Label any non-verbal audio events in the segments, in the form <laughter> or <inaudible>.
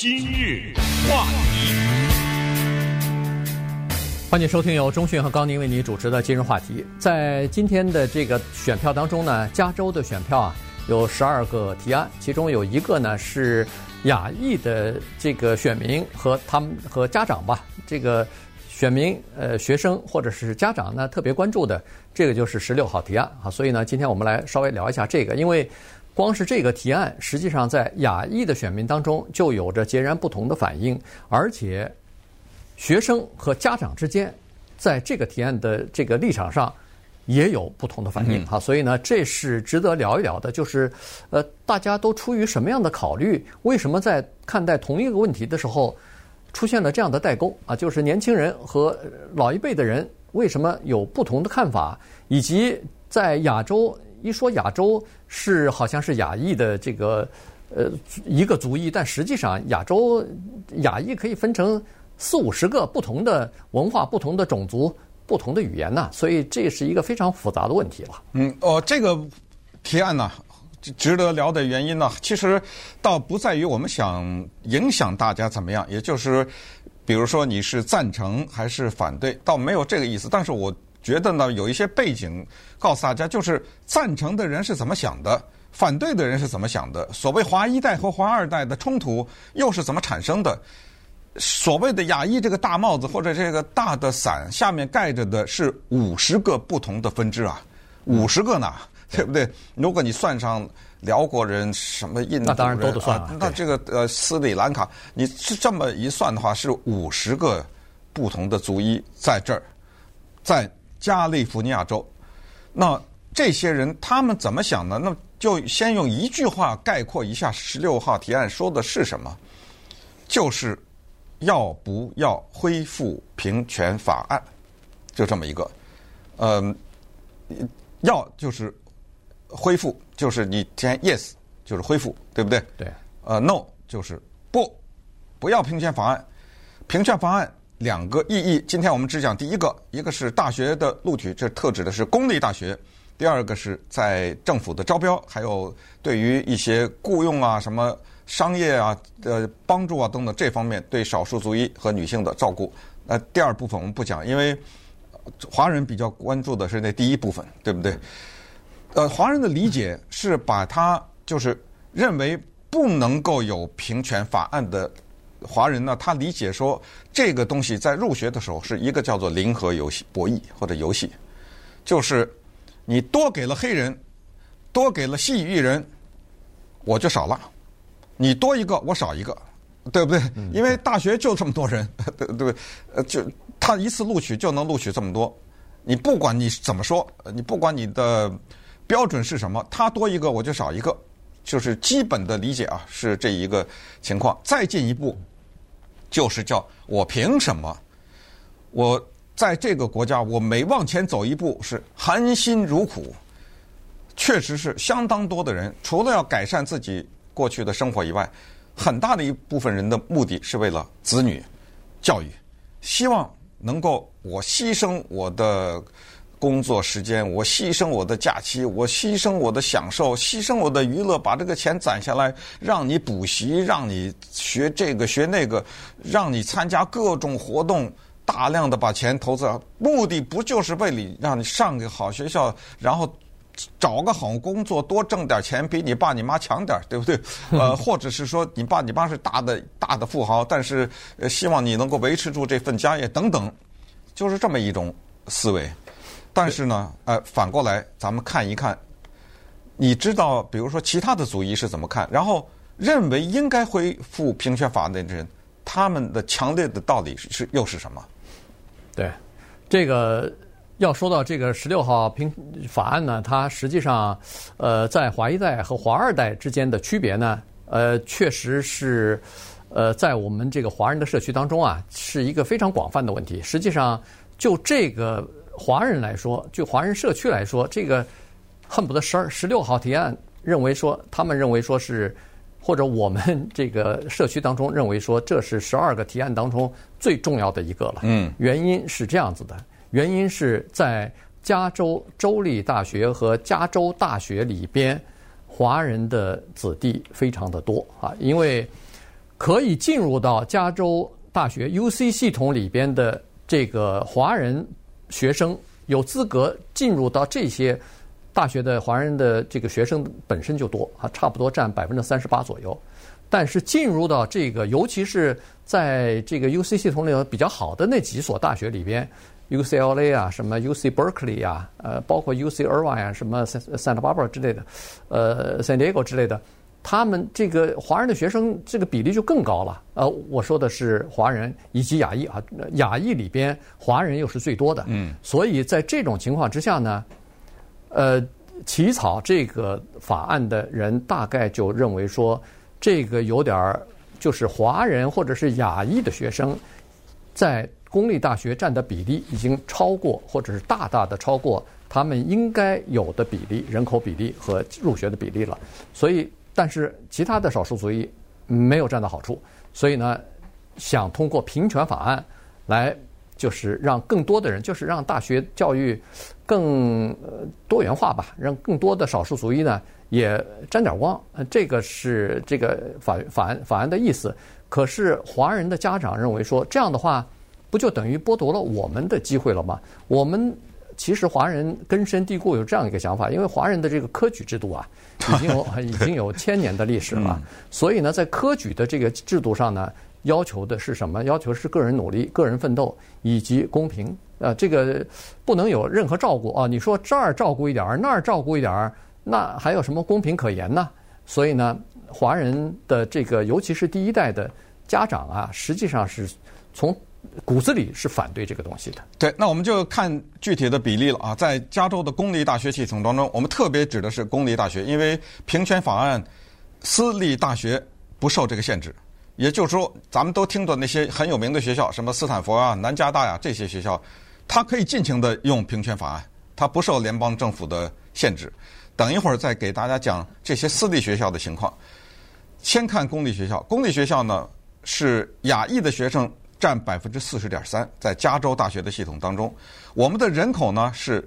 今日话题，欢迎收听由中讯和高宁为你主持的今日话题。在今天的这个选票当中呢，加州的选票啊有十二个提案，其中有一个呢是亚裔的这个选民和他们和家长吧，这个选民呃学生或者是家长呢特别关注的，这个就是十六号提案啊。所以呢，今天我们来稍微聊一下这个，因为。光是这个提案，实际上在亚裔的选民当中就有着截然不同的反应，而且学生和家长之间在这个提案的这个立场上也有不同的反应。好，所以呢，这是值得聊一聊的，就是呃，大家都出于什么样的考虑？为什么在看待同一个问题的时候出现了这样的代沟啊？就是年轻人和老一辈的人为什么有不同的看法？以及在亚洲。一说亚洲是好像是亚裔的这个呃一个族裔，但实际上亚洲亚裔可以分成四五十个不同的文化、不同的种族、不同的语言呐，所以这是一个非常复杂的问题了。嗯，哦，这个提案呢，值得聊的原因呢，其实倒不在于我们想影响大家怎么样，也就是比如说你是赞成还是反对，倒没有这个意思，但是我。觉得呢，有一些背景告诉大家，就是赞成的人是怎么想的，反对的人是怎么想的。所谓华一代和华二代的冲突又是怎么产生的？所谓的亚裔这个大帽子或者这个大的伞下面盖着的是五十个不同的分支啊，五十个呢，对不对？如果你算上辽国人、什么印度人，那当然都得算啊。那这个呃斯里兰卡，你是这么一算的话，是五十个不同的族裔在这儿，在。加利福尼亚州，那这些人他们怎么想呢？那就先用一句话概括一下十六号提案说的是什么，就是要不要恢复平权法案，就这么一个，嗯，要就是恢复，就是你填 yes 就是恢复，对不对？对。呃，no 就是不，不要平权法案，平权法案。两个意义，今天我们只讲第一个，一个是大学的录取，这特指的是公立大学；第二个是在政府的招标，还有对于一些雇佣啊、什么商业啊、呃帮助啊等等这方面对少数族裔和女性的照顾。那第二部分我们不讲，因为华人比较关注的是那第一部分，对不对？呃，华人的理解是把它就是认为不能够有平权法案的。华人呢，他理解说这个东西在入学的时候是一个叫做零和游戏博弈或者游戏，就是你多给了黑人，多给了西域人，我就少了；你多一个，我少一个，对不对？因为大学就这么多人，对 <laughs> 不对？呃，就他一次录取就能录取这么多，你不管你怎么说，你不管你的标准是什么，他多一个我就少一个，就是基本的理解啊，是这一个情况。再进一步。就是叫我凭什么？我在这个国家，我每往前走一步是含辛茹苦，确实是相当多的人，除了要改善自己过去的生活以外，很大的一部分人的目的是为了子女教育，希望能够我牺牲我的。工作时间，我牺牲我的假期，我牺牲我的享受，牺牲我的娱乐，把这个钱攒下来，让你补习，让你学这个学那个，让你参加各种活动，大量的把钱投资，目的不就是为了让你上个好学校，然后找个好工作，多挣点钱，比你爸你妈强点，对不对？<laughs> 呃，或者是说你爸你妈是大的大的富豪，但是希望你能够维持住这份家业等等，就是这么一种思维。但是呢，呃，反过来，咱们看一看，你知道，比如说其他的族裔是怎么看，然后认为应该恢复平权法案的人，他们的强烈的道理是又是什么？对，这个要说到这个十六号平法案呢，它实际上，呃，在华一代和华二代之间的区别呢，呃，确实是，呃，在我们这个华人的社区当中啊，是一个非常广泛的问题。实际上，就这个。华人来说，就华人社区来说，这个恨不得十二十六号提案认为说，他们认为说是，或者我们这个社区当中认为说，这是十二个提案当中最重要的一个了。嗯，原因是这样子的，原因是在加州州立大学和加州大学里边，华人的子弟非常的多啊，因为可以进入到加州大学 UC 系统里边的这个华人学生，有资格进入到这些大学的华人的这个学生本身就多啊，差不多占百分之三十八左右。但是进入到这个，尤其是在这个 UC 系统里头比较好的那几所大学里边，UCLA 啊，什么 UC Berkeley 啊，呃，包括 UC Irvine 啊，什么 Santa Barbara 之类的，呃，San Diego 之类的，他们这个华人的学生这个比例就更高了。呃，我说的是华人以及亚裔啊，亚裔里边华人又是最多的。嗯。所以在这种情况之下呢，呃，起草这个法案的人大概就认为说。这个有点儿，就是华人或者是亚裔的学生，在公立大学占的比例已经超过，或者是大大的超过他们应该有的比例、人口比例和入学的比例了。所以，但是其他的少数族裔没有占到好处。所以呢，想通过平权法案来，就是让更多的人，就是让大学教育更多元化吧，让更多的少数族裔呢。也沾点光，这个是这个法法案法案的意思。可是华人的家长认为说，这样的话不就等于剥夺了我们的机会了吗？我们其实华人根深蒂固有这样一个想法，因为华人的这个科举制度啊，<laughs> 已经有已经有千年的历史了。所以呢，在科举的这个制度上呢，要求的是什么？要求是个人努力、个人奋斗以及公平。呃，这个不能有任何照顾啊！你说这儿照顾一点儿，那儿照顾一点儿。那还有什么公平可言呢？所以呢，华人的这个，尤其是第一代的家长啊，实际上是从骨子里是反对这个东西的。对，那我们就看具体的比例了啊。在加州的公立大学系统当中，我们特别指的是公立大学，因为平权法案，私立大学不受这个限制。也就是说，咱们都听到那些很有名的学校，什么斯坦福啊、南加大呀、这些学校，它可以尽情的用平权法案，它不受联邦政府的限制。等一会儿再给大家讲这些私立学校的情况。先看公立学校，公立学校呢是亚裔的学生占百分之四十点三，在加州大学的系统当中，我们的人口呢是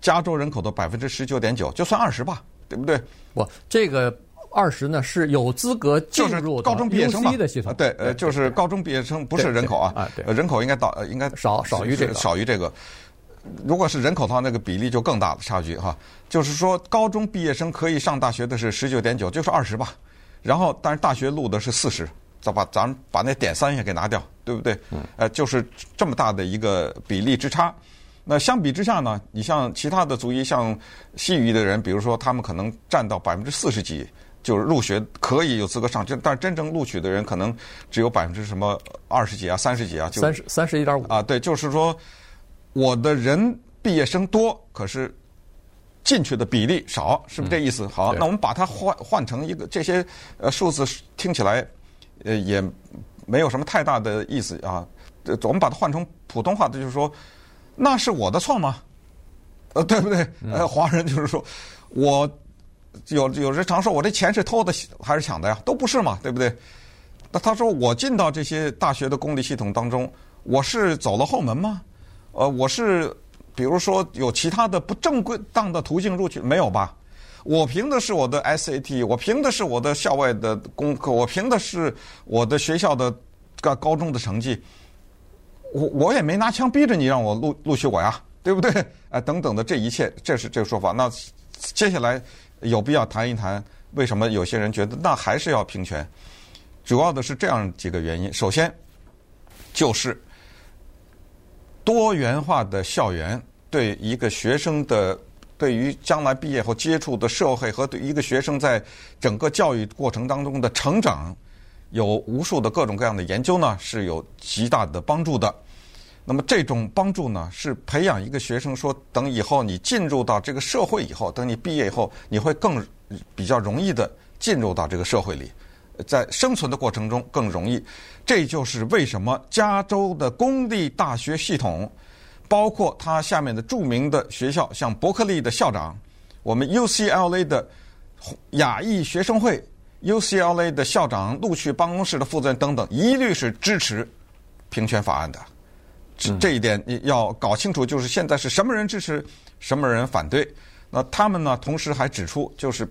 加州人口的百分之十九点九，就算二十吧，对不对？不，这个二十呢是有资格进入高中毕业生的系统。对，呃，就是高中毕业生，不是人口啊，啊，对，人口应该到呃应该少少于这个，少于这个。如果是人口的话，那个比例就更大的差距哈。就是说，高中毕业生可以上大学的是十九点九，就是二十吧。然后，但是大学录的是四十，再把咱们把那点三也给拿掉，对不对？呃，就是这么大的一个比例之差。那相比之下呢，你像其他的族裔，像西语的人，比如说他们可能占到百分之四十几，就是入学可以有资格上，就但真正录取的人可能只有百分之什么二十几啊、三十几啊，就三十三十一点五啊，对，就是说。我的人毕业生多，可是进去的比例少，是不是这意思？好，那我们把它换换成一个这些呃数字听起来呃也没有什么太大的意思啊。我们把它换成普通话的，就是说，那是我的错吗？呃，对不对？呃，华人就是说，我有有人常说我这钱是偷的还是抢的呀？都不是嘛，对不对？那他说我进到这些大学的公立系统当中，我是走了后门吗？呃，我是比如说有其他的不正规当的途径入去没有吧？我凭的是我的 SAT，我凭的是我的校外的功课，我凭的是我的学校的高高中的成绩。我我也没拿枪逼着你让我录录取我呀，对不对？哎、呃，等等的这一切，这是这个说法。那接下来有必要谈一谈为什么有些人觉得那还是要平权？主要的是这样几个原因。首先就是。多元化的校园对一个学生的，对于将来毕业后接触的社会和对一个学生在整个教育过程当中的成长，有无数的各种各样的研究呢，是有极大的帮助的。那么这种帮助呢，是培养一个学生说，等以后你进入到这个社会以后，等你毕业以后，你会更比较容易的进入到这个社会里。在生存的过程中更容易，这就是为什么加州的公立大学系统，包括他下面的著名的学校，像伯克利的校长，我们 UCLA 的亚裔学生会，UCLA 的校长录取办公室的负责人等等，一律是支持平权法案的。这这一点你要搞清楚，就是现在是什么人支持，什么人反对。那他们呢，同时还指出，就是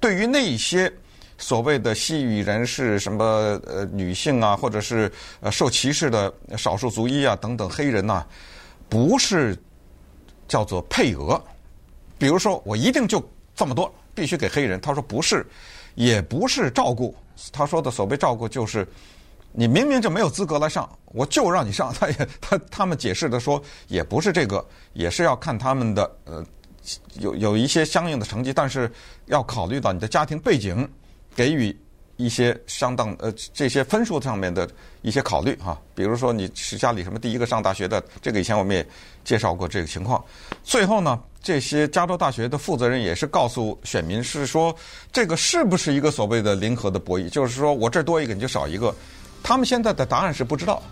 对于那些。所谓的西语人士，什么呃女性啊，或者是呃受歧视的少数族裔啊等等黑人呐、啊，不是叫做配额。比如说，我一定就这么多，必须给黑人。他说不是，也不是照顾。他说的所谓照顾就是。你明明就没有资格来上，我就让你上。<laughs> 他也他他们解释的说，也不是这个，也是要看他们的呃有有一些相应的成绩，但是要考虑到你的家庭背景，给予一些相当呃这些分数上面的一些考虑哈。比如说你是家里什么第一个上大学的，这个以前我们也介绍过这个情况。最后呢，这些加州大学的负责人也是告诉选民是说，这个是不是一个所谓的零和的博弈？就是说我这儿多一个你就少一个。他们现在的答案是不知道，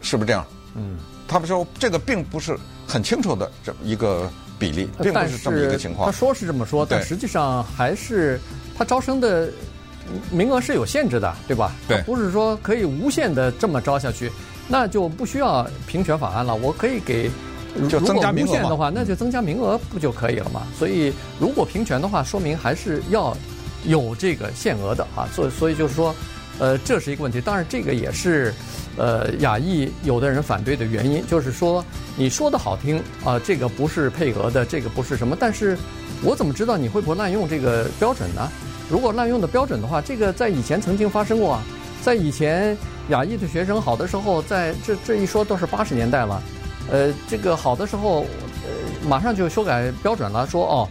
是不是这样？嗯，他们说这个并不是很清楚的这么一个比例，并不是这么一个情况。他说是这么说，但实际上还是他招生的名额是有限制的，对吧？对，不是说可以无限的这么招下去，那就不需要平权法案了。我可以给，就增加名额无限的话，那就增加名额不就可以了嘛？所以如果平权的话，说明还是要有这个限额的啊。所以，所以就是说。呃，这是一个问题。当然，这个也是，呃，亚裔有的人反对的原因，就是说，你说的好听啊，这个不是配额的，这个不是什么，但是我怎么知道你会不会滥用这个标准呢？如果滥用的标准的话，这个在以前曾经发生过啊，在以前亚裔的学生好的时候，在这这一说都是八十年代了，呃，这个好的时候，呃，马上就修改标准了，说哦，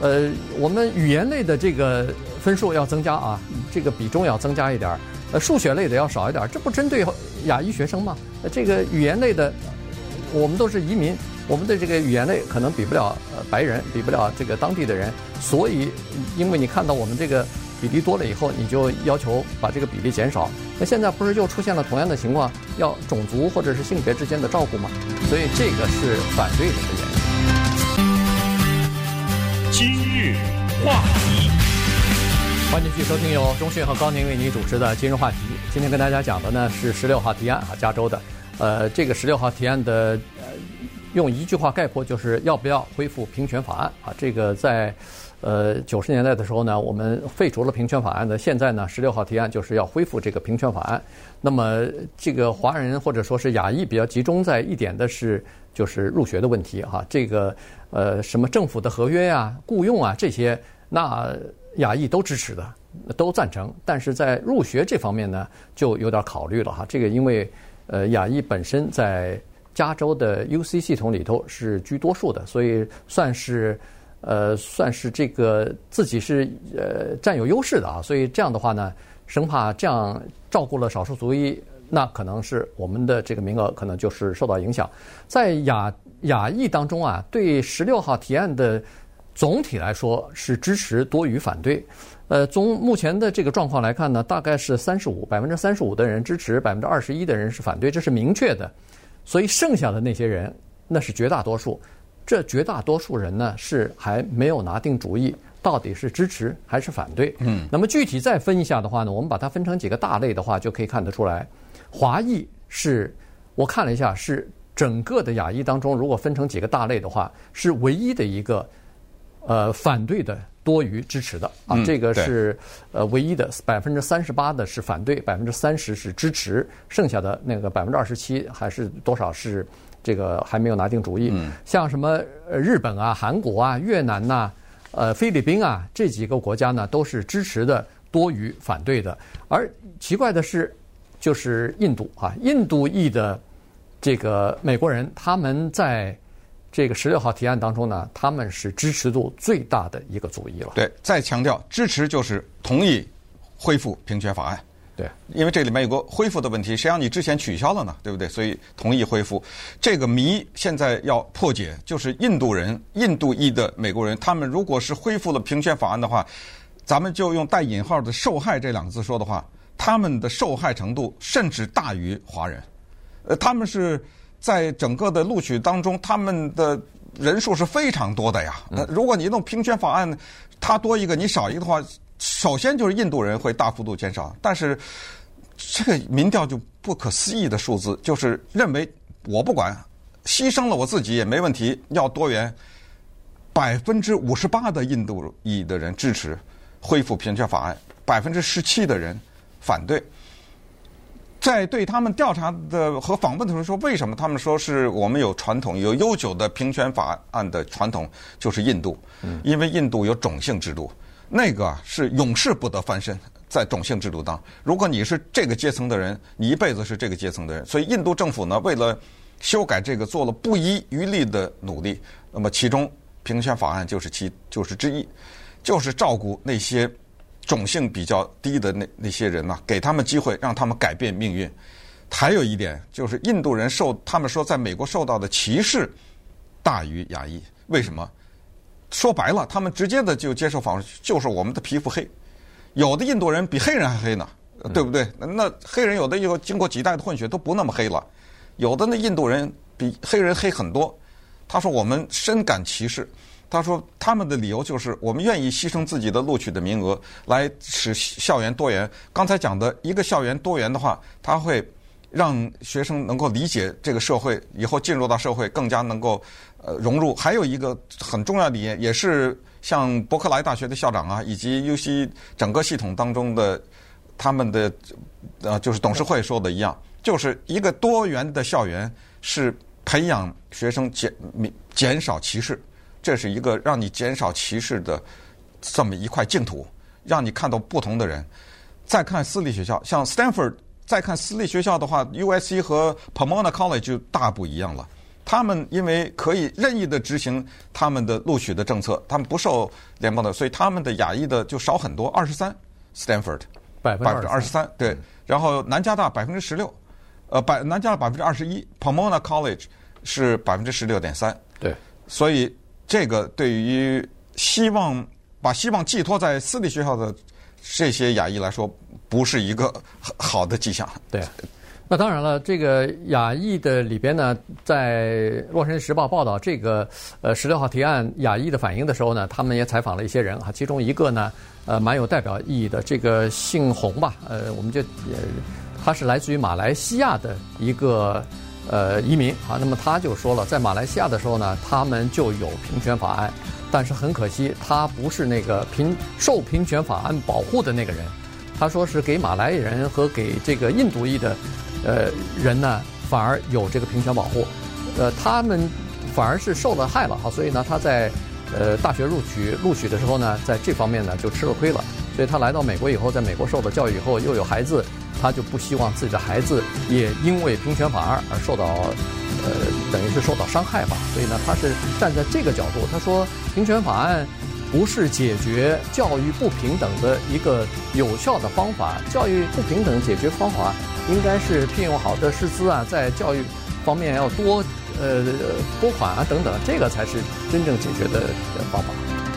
呃，我们语言类的这个。分数要增加啊，这个比重要增加一点儿，呃，数学类的要少一点儿，这不针对亚裔学生吗？呃，这个语言类的，我们都是移民，我们的这个语言类可能比不了呃白人，比不了这个当地的人，所以因为你看到我们这个比例多了以后，你就要求把这个比例减少。那现在不是又出现了同样的情况，要种族或者是性别之间的照顾吗？所以这个是反对的原因。今日话题。欢迎继续收听由钟迅和高宁为您主持的今日话题。今天跟大家讲的呢是十六号提案啊，加州的。呃，这个十六号提案的，呃，用一句话概括就是要不要恢复平权法案啊？这个在呃九十年代的时候呢，我们废除了平权法案的。现在呢，十六号提案就是要恢复这个平权法案。那么这个华人或者说是亚裔比较集中在一点的是，就是入学的问题哈。这个呃什么政府的合约呀、啊、雇佣啊这些那。亚裔都支持的，都赞成，但是在入学这方面呢，就有点考虑了哈。这个因为呃，亚裔本身在加州的 UC 系统里头是居多数的，所以算是呃，算是这个自己是呃占有优势的啊。所以这样的话呢，生怕这样照顾了少数族裔，那可能是我们的这个名额可能就是受到影响。在亚亚裔当中啊，对十六号提案的。总体来说是支持多于反对，呃，从目前的这个状况来看呢，大概是三十五百分之三十五的人支持，百分之二十一的人是反对，这是明确的。所以剩下的那些人，那是绝大多数。这绝大多数人呢，是还没有拿定主意，到底是支持还是反对。嗯。那么具体再分一下的话呢，我们把它分成几个大类的话，就可以看得出来，华裔是，我看了一下，是整个的亚裔当中，如果分成几个大类的话，是唯一的一个。呃，反对的多于支持的啊，这个是呃唯一的，百分之三十八的是反对，百分之三十是支持，剩下的那个百分之二十七还是多少是这个还没有拿定主意。像什么日本啊、韩国啊、越南呐、呃菲律宾啊这几个国家呢，都是支持的多于反对的。而奇怪的是，就是印度啊，印度裔的这个美国人，他们在。这个十六号提案当中呢，他们是支持度最大的一个族裔了。对，再强调，支持就是同意恢复平权法案。对，因为这里面有个恢复的问题，谁让你之前取消了呢？对不对？所以同意恢复这个谜，现在要破解，就是印度人、印度裔的美国人，他们如果是恢复了平权法案的话，咱们就用带引号的“受害”这两个字说的话，他们的受害程度甚至大于华人。呃，他们是。在整个的录取当中，他们的人数是非常多的呀。那如果你弄平权法案，他多一个你少一个的话，首先就是印度人会大幅度减少。但是这个民调就不可思议的数字，就是认为我不管，牺牲了我自己也没问题，要多元，百分之五十八的印度裔的人支持恢复平权法案。百分之十七的人反对。在对他们调查的和访问的时候说，为什么他们说是我们有传统、有悠久的平权法案的传统，就是印度，因为印度有种姓制度，那个是永世不得翻身，在种姓制度当，如果你是这个阶层的人，你一辈子是这个阶层的人，所以印度政府呢，为了修改这个，做了不遗余力的努力。那么其中平权法案就是其就是之一，就是照顾那些。种姓比较低的那那些人呢，给他们机会，让他们改变命运。还有一点就是，印度人受他们说在美国受到的歧视大于亚裔。为什么？说白了，他们直接的就接受访问，就是我们的皮肤黑。有的印度人比黑人还黑呢，对不对？那黑人有的又经过几代的混血都不那么黑了，有的那印度人比黑人黑很多。他说我们深感歧视。他说：“他们的理由就是，我们愿意牺牲自己的录取的名额，来使校园多元。刚才讲的一个校园多元的话，他会让学生能够理解这个社会，以后进入到社会更加能够呃融入。还有一个很重要的理念，也是像伯克莱大学的校长啊，以及 UC 整个系统当中的他们的呃就是董事会说的一样，就是一个多元的校园是培养学生减减少歧视。”这是一个让你减少歧视的这么一块净土，让你看到不同的人。再看私立学校，像 Stanford，再看私立学校的话，USC 和 Pomona College 就大不一样了。他们因为可以任意的执行他们的录取的政策，他们不受联邦的，所以他们的亚裔的就少很多，二十三。Stanford 百分之二十三，对。然后南加大百分之十六，呃，百南加大百分之二十一，Pomona College 是百分之十六点三，对。所以。这个对于希望把希望寄托在私立学校的这些亚裔来说，不是一个好的迹象。对，那当然了，这个亚裔的里边呢，在《洛杉矶时报》报道这个呃十六号提案亚裔的反应的时候呢，他们也采访了一些人啊，其中一个呢，呃，蛮有代表意义的，这个姓洪吧，呃，我们就也他是来自于马来西亚的一个。呃，移民啊，那么他就说了，在马来西亚的时候呢，他们就有平权法案，但是很可惜，他不是那个平受平权法案保护的那个人。他说是给马来人和给这个印度裔的呃人呢，反而有这个平权保护，呃，他们反而是受了害了哈。所以呢，他在呃大学录取录取的时候呢，在这方面呢就吃了亏了。所以他来到美国以后，在美国受了教育以后，又有孩子。他就不希望自己的孩子也因为平权法案而受到，呃，等于是受到伤害吧。所以呢，他是站在这个角度，他说平权法案不是解决教育不平等的一个有效的方法。教育不平等解决方法应该是聘用好的师资啊，在教育方面要多呃拨款啊等等，这个才是真正解决的方法。